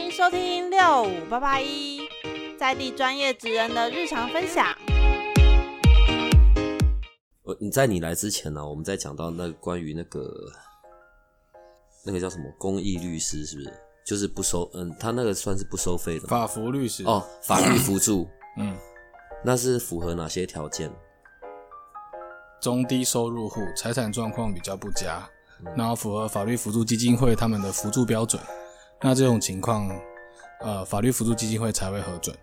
迎收听六五八八一在地专业职人的日常分享。呃，你在你来之前呢、啊，我们在讲到那个关于那个那个叫什么公益律师，是不是？就是不收，嗯，他那个算是不收费的法扶律师。哦，法律辅助，嗯，那是符合哪些条件？中低收入户财产状况比较不佳，然后符合法律辅助基金会他们的辅助标准，那这种情况，呃，法律辅助基金会才会核准。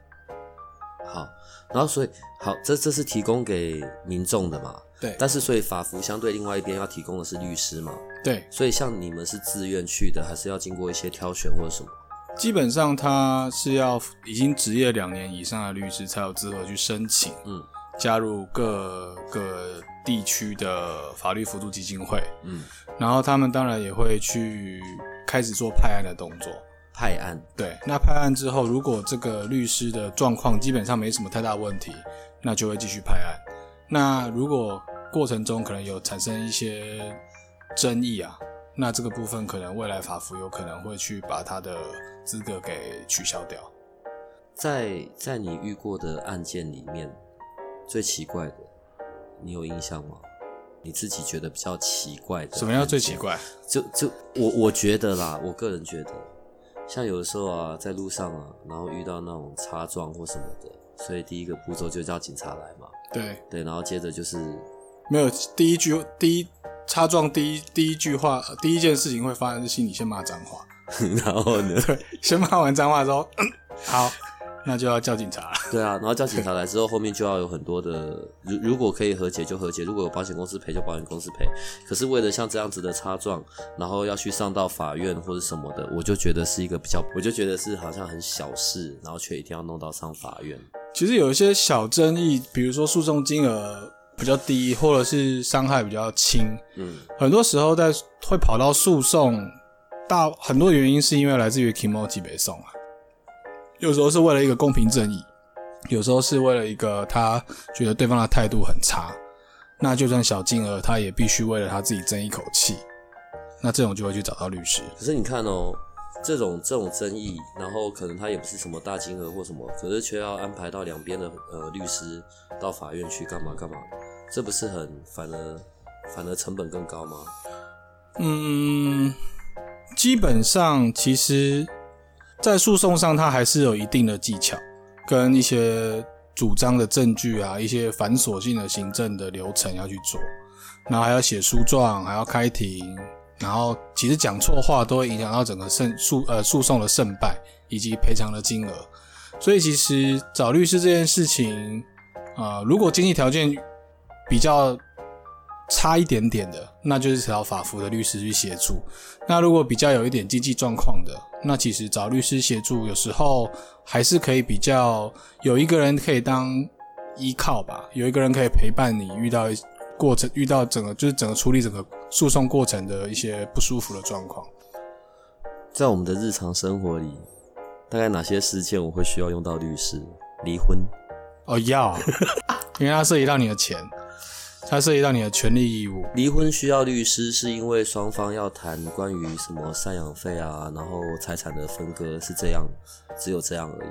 好，然后所以好，这这是提供给民众的嘛？对。但是所以法服相对另外一边要提供的是律师嘛？对。所以像你们是自愿去的，还是要经过一些挑选或者什么？基本上他是要已经执业两年以上的律师才有资格去申请，嗯，加入各个地区的法律辅助基金会，嗯，然后他们当然也会去开始做派案的动作。派案，对，那派案之后，如果这个律师的状况基本上没什么太大问题，那就会继续派案。那如果过程中可能有产生一些争议啊，那这个部分可能未来法服有可能会去把他的资格给取消掉。在在你遇过的案件里面，最奇怪的，你有印象吗？你自己觉得比较奇怪的？什么叫最奇怪？就就我我觉得啦，我个人觉得。像有的时候啊，在路上啊，然后遇到那种擦撞或什么的，所以第一个步骤就叫警察来嘛。对对，然后接着就是没有第一句第一擦撞第一第一句话第一件事情会发生是心里先骂脏话，然后呢，对，先骂完脏话之后，嗯，好。那就要叫警察了。对啊，然后叫警察来之后，后面就要有很多的，如如果可以和解就和解，如果有保险公司赔就保险公司赔。可是为了像这样子的擦撞，然后要去上到法院或者什么的，我就觉得是一个比较，我就觉得是好像很小事，然后却一定要弄到上法院。其实有一些小争议，比如说诉讼金额比较低，或者是伤害比较轻，嗯，很多时候在会跑到诉讼，大很多原因是因为来自于 kimochi 北宋啊。有时候是为了一个公平正义，有时候是为了一个他觉得对方的态度很差，那就算小金额，他也必须为了他自己争一口气，那这种就会去找到律师。可是你看哦，这种这种争议，然后可能他也不是什么大金额或什么，可是却要安排到两边的呃律师到法院去干嘛干嘛，这不是很反而反而成本更高吗？嗯，基本上其实。在诉讼上，它还是有一定的技巧，跟一些主张的证据啊，一些繁琐性的行政的流程要去做，然后还要写诉状，还要开庭，然后其实讲错话都会影响到整个胜诉呃诉讼的胜败以及赔偿的金额。所以其实找律师这件事情，啊、如果经济条件比较差一点点的，那就是找法服的律师去协助。那如果比较有一点经济状况的，那其实找律师协助，有时候还是可以比较有一个人可以当依靠吧，有一个人可以陪伴你遇到过程，遇到整个就是整个处理整个诉讼过程的一些不舒服的状况。在我们的日常生活里，大概哪些事件我会需要用到律师？离婚？哦，要，因为它涉及到你的钱。它涉及到你的权利义务。离婚需要律师，是因为双方要谈关于什么赡养费啊，然后财产的分割是这样，只有这样而已。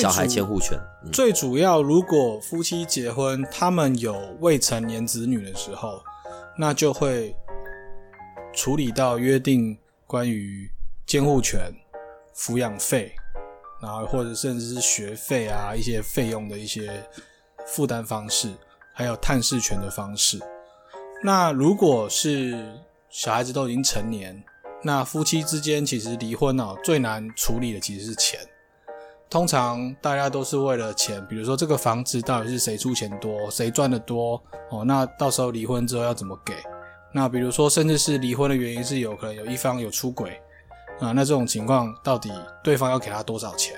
小孩监护权、嗯、最主要，如果夫妻结婚，他们有未成年子女的时候，那就会处理到约定关于监护权、抚养费，然后或者甚至是学费啊一些费用的一些负担方式。还有探视权的方式。那如果是小孩子都已经成年，那夫妻之间其实离婚哦，最难处理的其实是钱。通常大家都是为了钱，比如说这个房子到底是谁出钱多，谁赚得多哦？那到时候离婚之后要怎么给？那比如说，甚至是离婚的原因是有可能有一方有出轨啊，那这种情况到底对方要给他多少钱，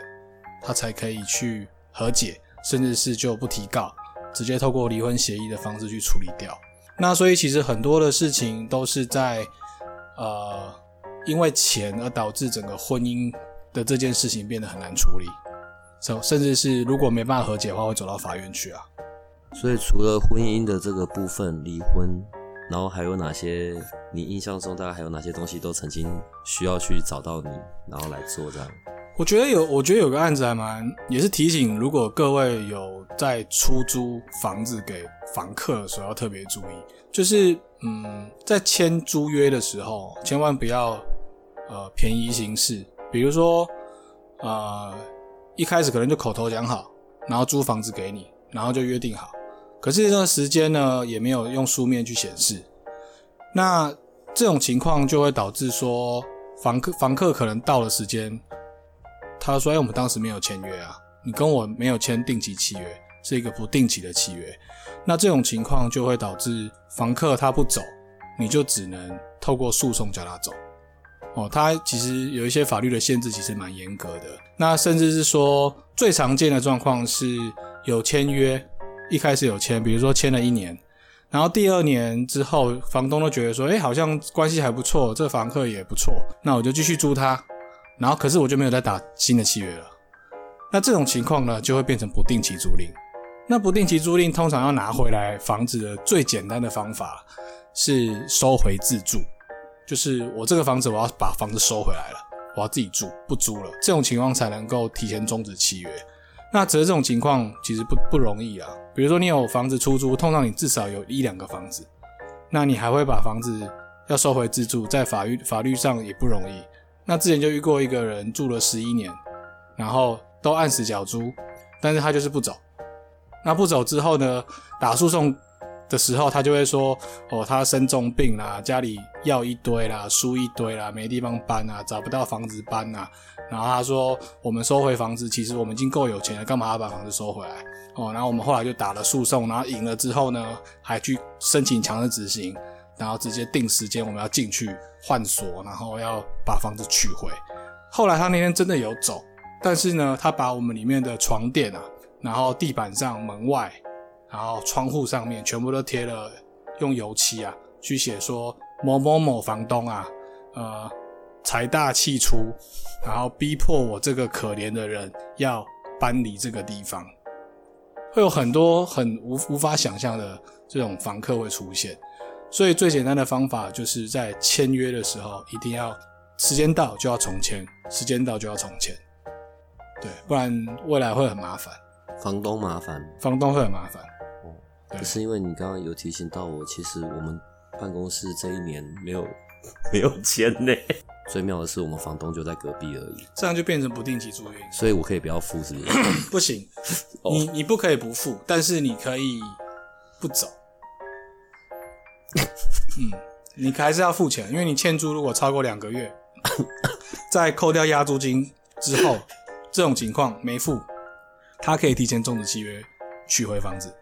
他才可以去和解，甚至是就不提告？直接透过离婚协议的方式去处理掉。那所以其实很多的事情都是在呃因为钱而导致整个婚姻的这件事情变得很难处理，甚甚至是如果没办法和解的话，会走到法院去啊。所以除了婚姻的这个部分离婚，然后还有哪些你印象中大概还有哪些东西都曾经需要去找到你，然后来做这样？我觉得有，我觉得有个案子还蛮，也是提醒，如果各位有在出租房子给房客的时候，要特别注意，就是嗯，在签租约的时候，千万不要呃便宜行事。比如说，呃，一开始可能就口头讲好，然后租房子给你，然后就约定好，可是这个时间呢，也没有用书面去显示，那这种情况就会导致说，房客房客可能到了时间。他说：“哎，我们当时没有签约啊，你跟我没有签定期契约，是一个不定期的契约。那这种情况就会导致房客他不走，你就只能透过诉讼叫他走。哦，他其实有一些法律的限制，其实蛮严格的。那甚至是说，最常见的状况是有签约，一开始有签，比如说签了一年，然后第二年之后，房东都觉得说，哎，好像关系还不错，这房客也不错，那我就继续租他。”然后，可是我就没有再打新的契约了。那这种情况呢，就会变成不定期租赁。那不定期租赁通常要拿回来房子的最简单的方法是收回自住，就是我这个房子我要把房子收回来了，我要自己住，不租了。这种情况才能够提前终止契约。那只是这种情况其实不不容易啊。比如说你有房子出租，通常你至少有一两个房子，那你还会把房子要收回自住，在法律法律上也不容易。那之前就遇过一个人住了十一年，然后都按时缴租，但是他就是不走。那不走之后呢，打诉讼的时候，他就会说：“哦，他生重病啦，家里药一堆啦，书一堆啦，没地方搬啊，找不到房子搬啊。”然后他说：“我们收回房子，其实我们已经够有钱了，干嘛要把房子收回来？”哦，然后我们后来就打了诉讼，然后赢了之后呢，还去申请强制执行。然后直接定时间，我们要进去换锁，然后要把房子取回。后来他那天真的有走，但是呢，他把我们里面的床垫啊，然后地板上、门外，然后窗户上面全部都贴了用油漆啊，去写说某某某房东啊，呃，财大气粗，然后逼迫我这个可怜的人要搬离这个地方，会有很多很无无法想象的这种房客会出现。所以最简单的方法就是在签约的时候，一定要时间到就要重签，时间到就要重签，对，不然未来会很麻烦。房东麻烦，房东会很麻烦。哦，可是因为你刚刚有提醒到我，其实我们办公室这一年没有 没有签呢。最妙的是，我们房东就在隔壁而已，这样就变成不定期租赁，所以我可以不要付，是不是？不行，你你不可以不付，但是你可以不走。嗯，你还是要付钱，因为你欠租如果超过两个月，在扣掉押租金之后，这种情况没付，他可以提前终止契约，取回房子。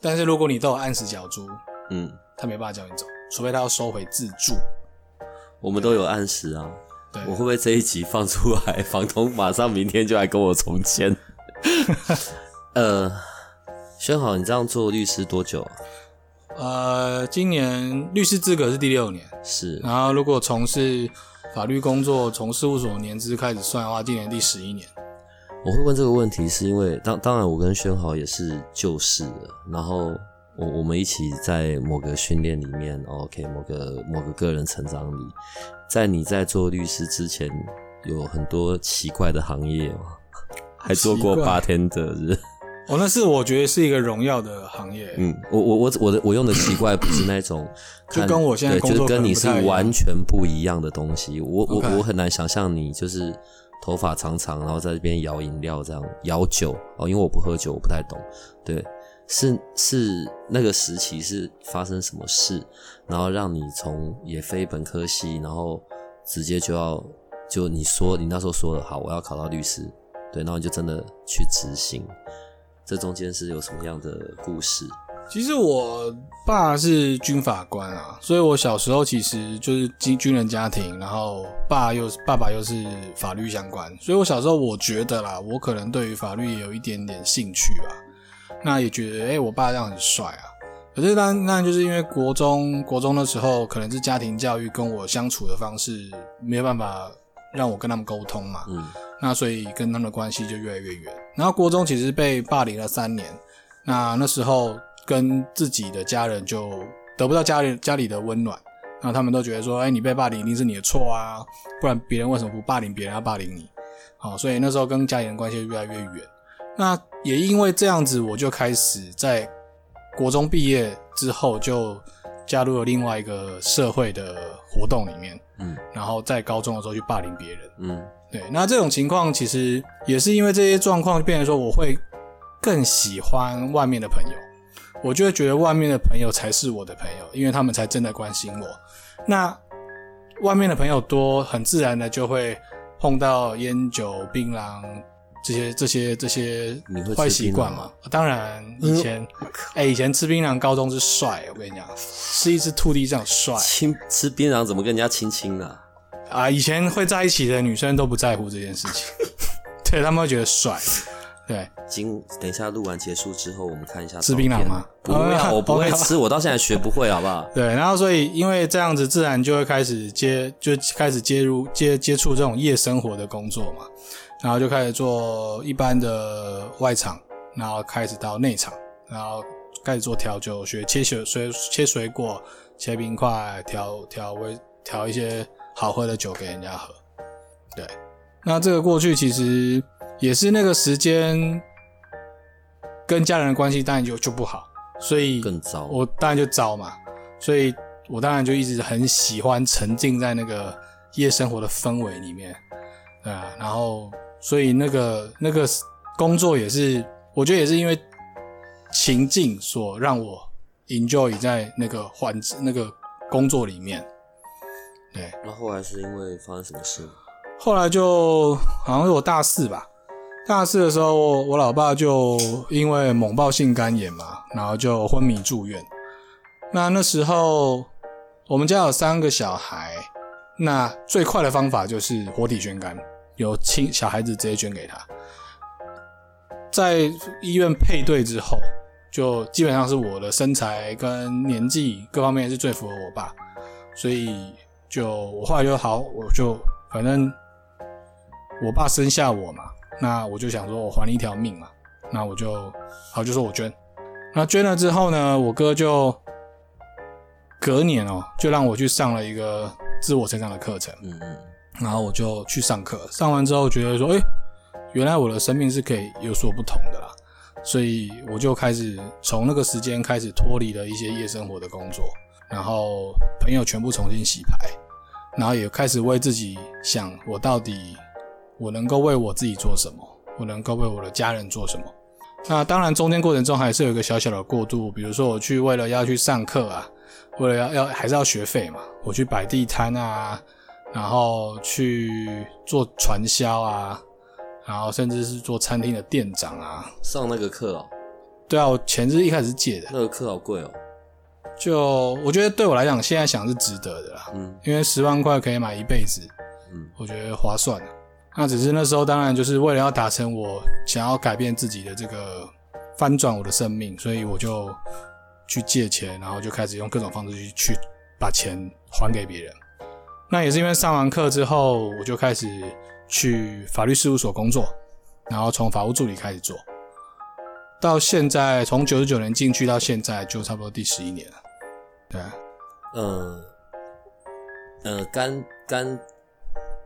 但是如果你都有按时缴租，嗯，他没办法叫你走，除非他要收回自住。我们都有按时啊，对，我会不会这一集放出来，房东马上明天就来跟我重签？呃，轩豪，你这样做律师多久啊？呃，今年律师资格是第六年，是。然后如果从事法律工作，从事务所年资开始算的话，今年第十一年。我会问这个问题，是因为当当然我跟轩豪也是旧识的，然后我我们一起在某个训练里面，OK，某个某个个人成长里，在你在做律师之前，有很多奇怪的行业吗？还做过八天的日。哦，那是我觉得是一个荣耀的行业。嗯，我我我我的我用的奇怪不是那种，就跟我现在工作就是跟你是完全不一样的东西。我我我很难想象你就是头发长长，然后在这边摇饮料这样摇酒哦，因为我不喝酒，我不太懂。对，是是那个时期是发生什么事，然后让你从也非本科系，然后直接就要就你说你那时候说的好，我要考到律师，对，然后你就真的去执行。这中间是有什么样的故事？其实我爸是军法官啊，所以我小时候其实就是军军人家庭，然后爸又爸爸又是法律相关，所以我小时候我觉得啦，我可能对于法律也有一点点兴趣吧。那也觉得，哎、欸，我爸这样很帅啊。可是当然，那就是因为国中国中的时候，可能是家庭教育跟我相处的方式没有办法让我跟他们沟通嘛。嗯。那所以跟他们的关系就越来越远。然后国中其实被霸凌了三年，那那时候跟自己的家人就得不到家里家里的温暖，然后他们都觉得说，哎，你被霸凌一定是你的错啊，不然别人为什么不霸凌别人要霸凌你？好，所以那时候跟家里人关系越来越远。那也因为这样子，我就开始在国中毕业之后就加入了另外一个社会的活动里面，嗯，然后在高中的时候去霸凌别人，嗯，对。那这种情况其实也是因为这些状况，变成说我会更喜欢外面的朋友，我就会觉得外面的朋友才是我的朋友，因为他们才真的关心我。那外面的朋友多，很自然的就会碰到烟酒槟榔这些这些这些坏习惯嘛。当然以前，哎、嗯欸，以前吃槟榔，高中是帅，我跟你讲，吃一只兔地这样帅。亲吃槟榔怎么跟人家亲亲呢？啊，以前会在一起的女生都不在乎这件事情，对，他们会觉得帅。对，今等一下录完结束之后，我们看一下吃槟榔吗？不要，我不会吃，我到现在学不会，好不好？对，然后所以因为这样子，自然就会开始接，就开始接入接接触这种夜生活的工作嘛，然后就开始做一般的外场，然后开始到内场，然后开始做调酒，学切水水切水果，切冰块，调调味，调一些好喝的酒给人家喝。对，那这个过去其实。也是那个时间，跟家人的关系当然就就不好，所以更糟。我当然就糟嘛，所以我当然就一直很喜欢沉浸在那个夜生活的氛围里面，对啊。然后，所以那个那个工作也是，我觉得也是因为情境所让我 enjoy 在那个环那个工作里面。对。那后来是因为发生什么事？后来就好像是我大四吧。大四的时候，我老爸就因为猛爆性肝炎嘛，然后就昏迷住院。那那时候我们家有三个小孩，那最快的方法就是活体捐肝，由亲小孩子直接捐给他。在医院配对之后，就基本上是我的身材跟年纪各方面是最符合我爸，所以就我后来就好，我就反正我爸生下我嘛。那我就想说，我还你一条命嘛，那我就好，就说我捐。那捐了之后呢，我哥就隔年哦、喔，就让我去上了一个自我成长的课程。嗯嗯。然后我就去上课，上完之后觉得说，哎、欸，原来我的生命是可以有所不同的啦。所以我就开始从那个时间开始脱离了一些夜生活的工作，然后朋友全部重新洗牌，然后也开始为自己想，我到底。我能够为我自己做什么？我能够为我的家人做什么？那当然，中间过程中还是有一个小小的过渡，比如说我去为了要去上课啊，为了要要还是要学费嘛，我去摆地摊啊，然后去做传销啊，然后甚至是做餐厅的店长啊。上那个课哦？对啊，我钱是一开始借的。那个课好贵哦。就我觉得对我来讲，现在想是值得的啦。嗯，因为十万块可以买一辈子。嗯，我觉得划算。那只是那时候，当然就是为了要达成我想要改变自己的这个翻转我的生命，所以我就去借钱，然后就开始用各种方式去去把钱还给别人。那也是因为上完课之后，我就开始去法律事务所工作，然后从法务助理开始做，到现在从九十九年进去到现在，就差不多第十一年了。对啊，嗯，呃，肝肝。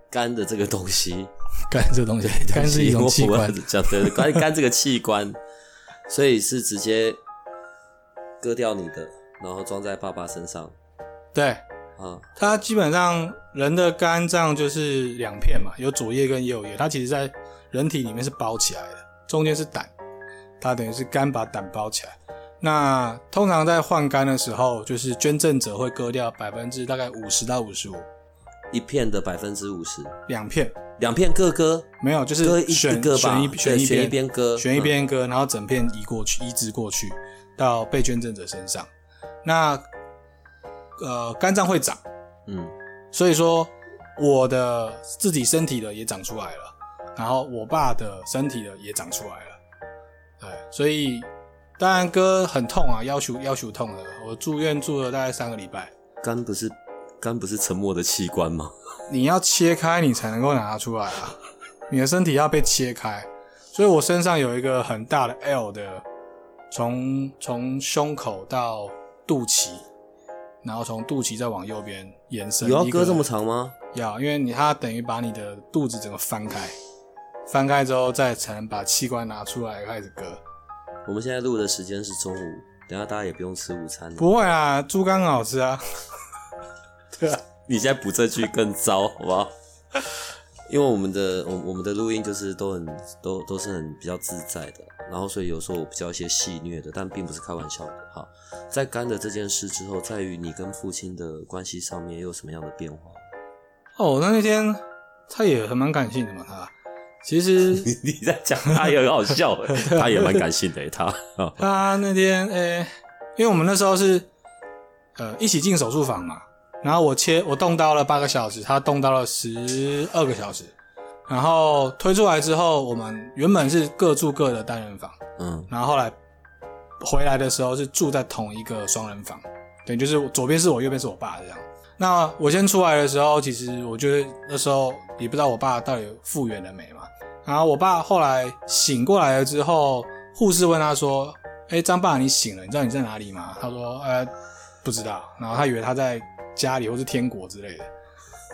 肝的这个东西，肝这个东西，肝是一种器官，讲对，肝肝这个器官，所以是直接割掉你的，然后装在爸爸身上。对，啊，它基本上人的肝脏就是两片嘛，有左叶跟右叶，它其实在人体里面是包起来的，中间是胆，它等于是肝把胆包起来。那通常在换肝的时候，就是捐赠者会割掉百分之大概五十到五十五。一片的百分之五十，两片，两片各割，没有，就是选一个吧，选一选一边，选一边割，选一边割，嗯，然后整片移过去，移植过去到被捐赠者身上。那呃，肝脏会长，嗯，所以说我的自己身体的也长出来了，然后我爸的身体的也长出来了，对，所以当然割很痛啊，要求要求痛的，我住院住了大概三个礼拜，肝不是。肝不是沉默的器官吗？你要切开，你才能够拿出来啊！你的身体要被切开，所以我身上有一个很大的 L 的，从从胸口到肚脐，然后从肚脐再往右边延伸。有要割这么长吗？要，因为你它等于把你的肚子整个翻开，翻开之后再才能把器官拿出来开始割。我们现在录的时间是中午，等下大家也不用吃午餐。不会啊，猪肝很好吃啊。对啊，你现在补这句更糟，好不好？因为我们的我我们的录音就是都很都都是很比较自在的，然后所以有时候我比较一些戏虐的，但并不是开玩笑的。哈，在干的这件事之后，在于你跟父亲的关系上面又有什么样的变化？哦，那那天他也很蛮感性的嘛，他其实 你在讲他也很好笑，他也蛮感性的，他他那天诶、欸，因为我们那时候是呃一起进手术房嘛。然后我切，我动刀了八个小时，他动刀了十二个小时。然后推出来之后，我们原本是各住各的单人房，嗯，然后后来回来的时候是住在同一个双人房，对，就是左边是我，右边是我爸这样。那我先出来的时候，其实我觉得那时候也不知道我爸到底复原了没嘛。然后我爸后来醒过来了之后，护士问他说：“哎，张爸，你醒了？你知道你在哪里吗？”他说：“呃，不知道。”然后他以为他在。家里或是天国之类的，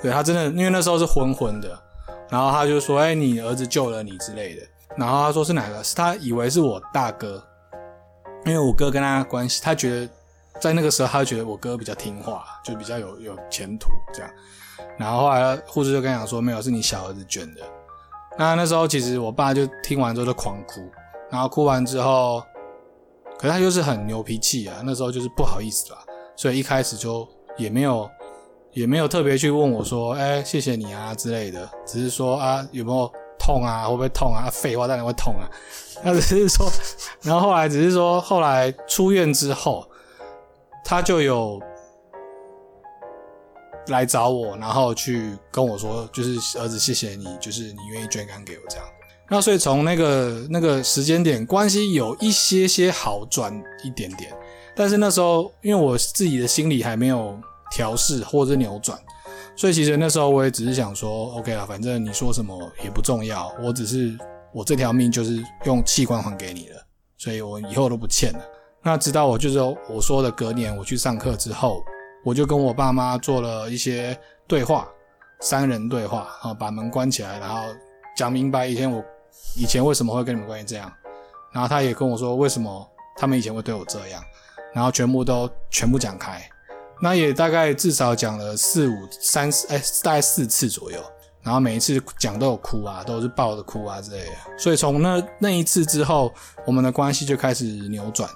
对，他真的，因为那时候是昏昏的，然后他就说：“哎、你儿子救了你之类的。”然后他说是哪个？是他以为是我大哥，因为我哥跟他关系，他觉得在那个时候，他觉得我哥比较听话，就比较有有前途这样。然后后来护士就跟他讲说：“没有，是你小儿子卷的。”那那时候其实我爸就听完之后就狂哭，然后哭完之后，可是他就是很牛脾气啊，那时候就是不好意思吧，所以一开始就。也没有，也没有特别去问我说，哎，谢谢你啊之类的，只是说啊，有没有痛啊，会不会痛啊？废话当然会痛啊。他只是说，然后后来只是说，后来出院之后，他就有来找我，然后去跟我说，就是儿子，谢谢你，就是你愿意捐肝给我这样。那所以从那个那个时间点，关系有一些些好转一点点。但是那时候，因为我自己的心理还没有调试或者扭转，所以其实那时候我也只是想说，OK 啊，反正你说什么也不重要，我只是我这条命就是用器官还给你了，所以我以后都不欠了。那直到我就是我说的隔年我去上课之后，我就跟我爸妈做了一些对话，三人对话啊，把门关起来，然后讲明白以前我以前为什么会跟你们关系这样，然后他也跟我说为什么他们以前会对我这样。然后全部都全部讲开，那也大概至少讲了四五三四哎，大概四次左右。然后每一次讲都有哭啊，都是抱着哭啊之类的。所以从那那一次之后，我们的关系就开始扭转，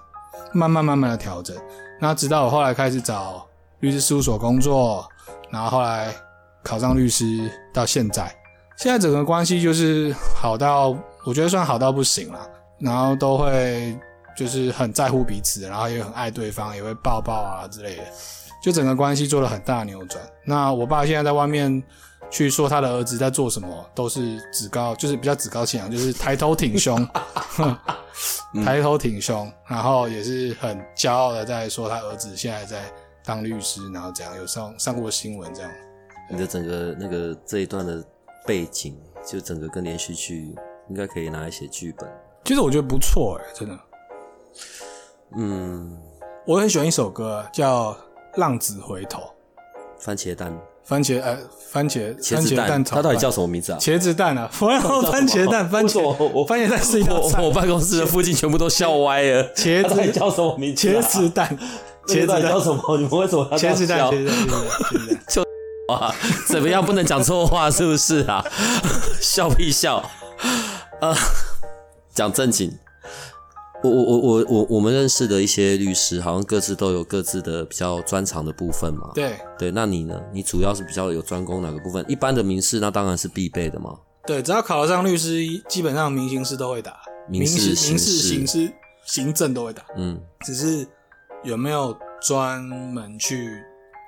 慢慢慢慢的调整。那直到我后来开始找律师事务所工作，然后后来考上律师，到现在，现在整个关系就是好到我觉得算好到不行了。然后都会。就是很在乎彼此，然后也很爱对方，也会抱抱啊之类的，就整个关系做了很大的扭转。那我爸现在在外面去说他的儿子在做什么，都是趾高，就是比较趾高气扬，就是抬头挺胸，抬头挺胸，然后也是很骄傲的在说他儿子现在在当律师，然后这样有上上过新闻这样。你的整个那个这一段的背景，就整个跟连续剧应该可以拿来写剧本。其实我觉得不错哎、欸，真的。嗯，我很喜欢一首歌，叫《浪子回头》。番茄蛋，番茄呃，番茄茄子蛋，它到底叫什么名字啊？茄子蛋啊，番茄蛋，番茄，我番茄蛋是一道菜。我办公室的附近全部都笑歪了。茄子叫什么名字？茄子蛋，茄子蛋叫什么？你们为什么要茄子蛋？茄子蛋，茄子蛋，就啊，怎么样？不能讲错话是不是啊？笑屁笑啊！讲正经。我我我我我我们认识的一些律师，好像各自都有各自的比较专长的部分嘛。对对，那你呢？你主要是比较有专攻哪个部分？一般的民事那当然是必备的嘛。对，只要考得上律师，基本上民刑事都会打，民事、刑事、刑事、行政都会打。嗯，只是有没有专门去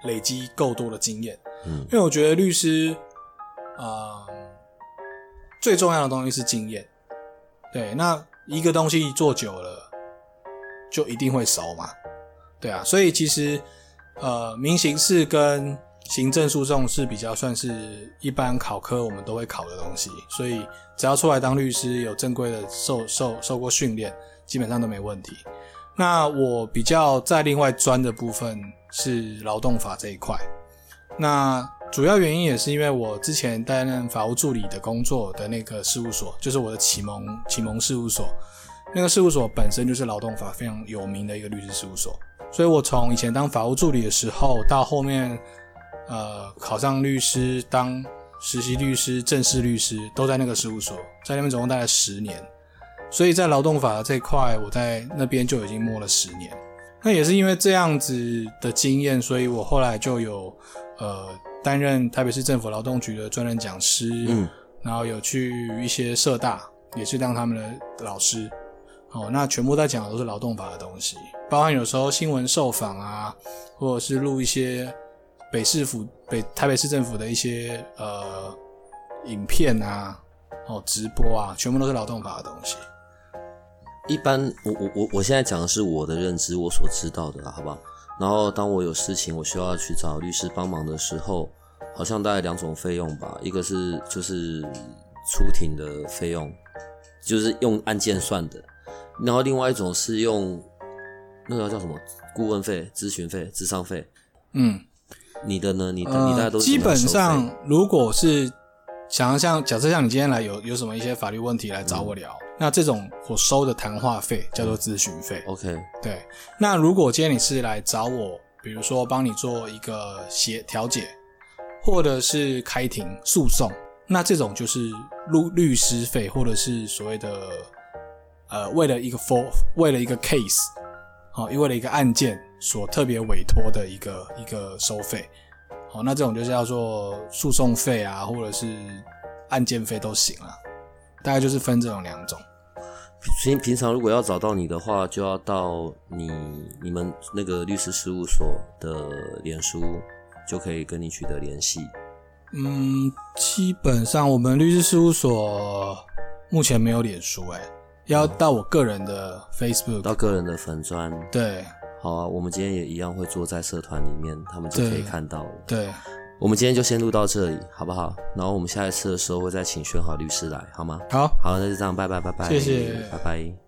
累积够多的经验？嗯，因为我觉得律师，呃，最重要的东西是经验。对，那。一个东西做久了，就一定会熟嘛，对啊，所以其实，呃，民刑事跟行政诉讼是比较算是一般考科我们都会考的东西，所以只要出来当律师，有正规的受受受过训练，基本上都没问题。那我比较在另外专的部分是劳动法这一块，那主要原因也是因为我之前担任法务助理的工作的那个事务所，就是我的启蒙启蒙事务所。那个事务所本身就是劳动法非常有名的一个律师事务所，所以我从以前当法务助理的时候，到后面呃考上律师，当实习律师、正式律师，都在那个事务所，在那边总共待了十年。所以在劳动法这块，我在那边就已经摸了十年。那也是因为这样子的经验，所以我后来就有呃担任台北市政府劳动局的专任讲师，嗯，然后有去一些社大，也是当他们的老师。哦，那全部在讲的都是劳动法的东西，包含有时候新闻受访啊，或者是录一些北市府北台北市政府的一些呃影片啊，哦直播啊，全部都是劳动法的东西。一般我我我我现在讲的是我的认知，我所知道的，好不好？然后当我有事情我需要去找律师帮忙的时候，好像大概两种费用吧，一个是就是出庭的费用，就是用案件算的，然后另外一种是用那个叫什么顾问费、咨询费、智商费。嗯，你的呢？你的、你大概都基本上，如果是想要像假设像你今天来有有什么一些法律问题来找我聊。嗯那这种我收的谈话费叫做咨询费。OK，对。那如果今天你是来找我，比如说帮你做一个协调解，或者是开庭诉讼，那这种就是律律师费，或者是所谓的呃为了一个 for 为了一个 case，好，因为了一个案件所特别委托的一个一个收费。好，那这种就是叫做诉讼费啊，或者是案件费都行啊。大概就是分这种两种。平平常如果要找到你的话，就要到你你们那个律师事务所的脸书，就可以跟你取得联系。嗯，基本上我们律师事务所目前没有脸书，哎，要到我个人的 Facebook，到个人的粉专。对，好啊，我们今天也一样会坐在社团里面，他们就可以看到了。对。对我们今天就先录到这里，好不好？然后我们下一次的时候会再请宣豪律师来，好吗？好，好，那就这样，拜拜，拜拜，谢谢，拜拜。